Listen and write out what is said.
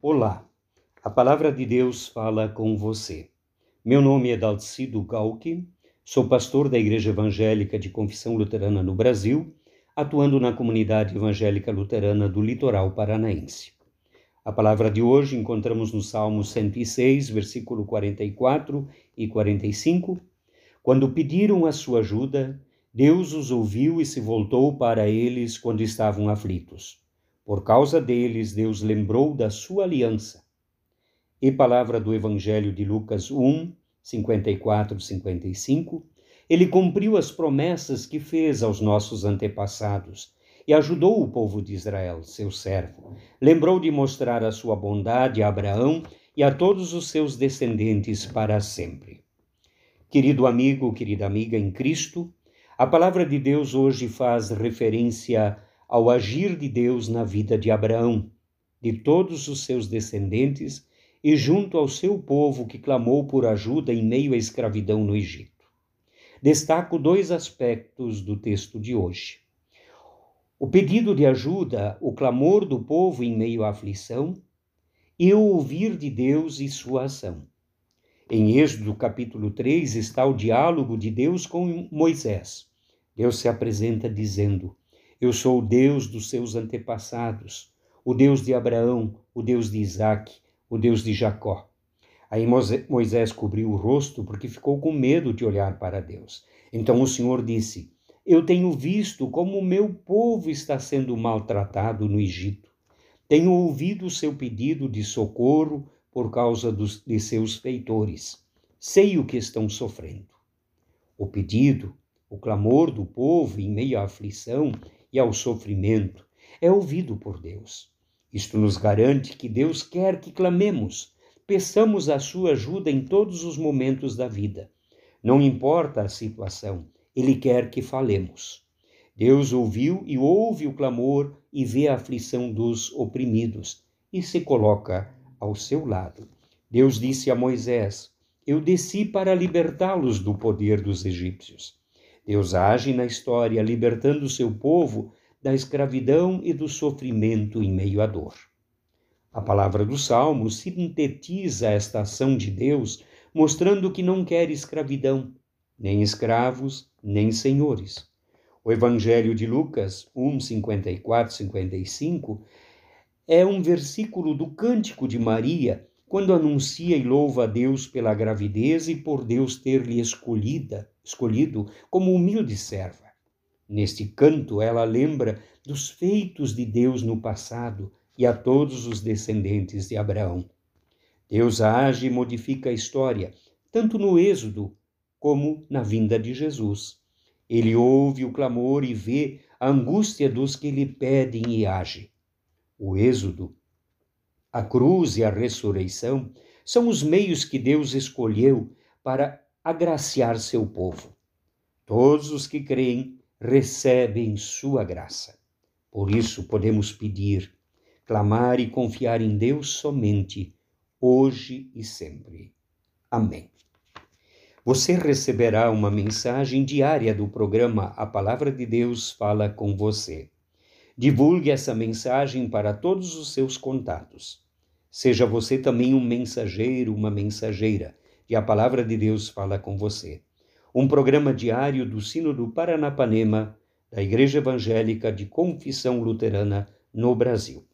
Olá, a palavra de Deus fala com você. Meu nome é Dalcido Galki, sou pastor da Igreja Evangélica de Confissão Luterana no Brasil, atuando na comunidade evangélica luterana do litoral paranaense. A palavra de hoje encontramos no Salmo 106, versículo 44 e 45. Quando pediram a sua ajuda, Deus os ouviu e se voltou para eles quando estavam aflitos. Por causa deles, Deus lembrou da sua aliança. E palavra do Evangelho de Lucas 1, 54, 55, ele cumpriu as promessas que fez aos nossos antepassados e ajudou o povo de Israel, seu servo. Lembrou de mostrar a sua bondade a Abraão e a todos os seus descendentes para sempre. Querido amigo, querida amiga em Cristo, a palavra de Deus hoje faz referência ao agir de Deus na vida de Abraão, de todos os seus descendentes e junto ao seu povo que clamou por ajuda em meio à escravidão no Egito. Destaco dois aspectos do texto de hoje. O pedido de ajuda, o clamor do povo em meio à aflição e o ouvir de Deus e sua ação. Em Êxodo capítulo 3 está o diálogo de Deus com Moisés. Deus se apresenta dizendo: eu sou o Deus dos seus antepassados, o Deus de Abraão, o Deus de Isaac, o Deus de Jacó. Aí Moisés cobriu o rosto porque ficou com medo de olhar para Deus. Então o Senhor disse: Eu tenho visto como o meu povo está sendo maltratado no Egito. Tenho ouvido o seu pedido de socorro por causa dos, de seus feitores. Sei o que estão sofrendo. O pedido, o clamor do povo em meio à aflição e ao sofrimento é ouvido por Deus. Isto nos garante que Deus quer que clamemos, peçamos a sua ajuda em todos os momentos da vida. Não importa a situação, Ele quer que falemos. Deus ouviu e ouve o clamor e vê a aflição dos oprimidos e se coloca ao seu lado. Deus disse a Moisés: Eu desci para libertá-los do poder dos egípcios. Deus age na história, libertando seu povo da escravidão e do sofrimento em meio à dor. A palavra do Salmo sintetiza esta ação de Deus, mostrando que não quer escravidão, nem escravos, nem senhores. O Evangelho de Lucas 1, 54, 55 é um versículo do Cântico de Maria, quando anuncia e louva a Deus pela gravidez e por Deus ter lhe escolhida escolhido como humilde serva. Neste canto, ela lembra dos feitos de Deus no passado e a todos os descendentes de Abraão. Deus age e modifica a história, tanto no Êxodo como na vinda de Jesus. Ele ouve o clamor e vê a angústia dos que lhe pedem e age. O Êxodo, a cruz e a ressurreição são os meios que Deus escolheu para agraciar seu povo. Todos os que creem recebem sua graça. Por isso podemos pedir, clamar e confiar em Deus somente, hoje e sempre. Amém. Você receberá uma mensagem diária do programa A Palavra de Deus Fala com Você. Divulgue essa mensagem para todos os seus contatos. Seja você também um mensageiro, uma mensageira e a palavra de Deus fala com você. Um programa diário do Sino do Paranapanema, da Igreja Evangélica de Confissão Luterana no Brasil.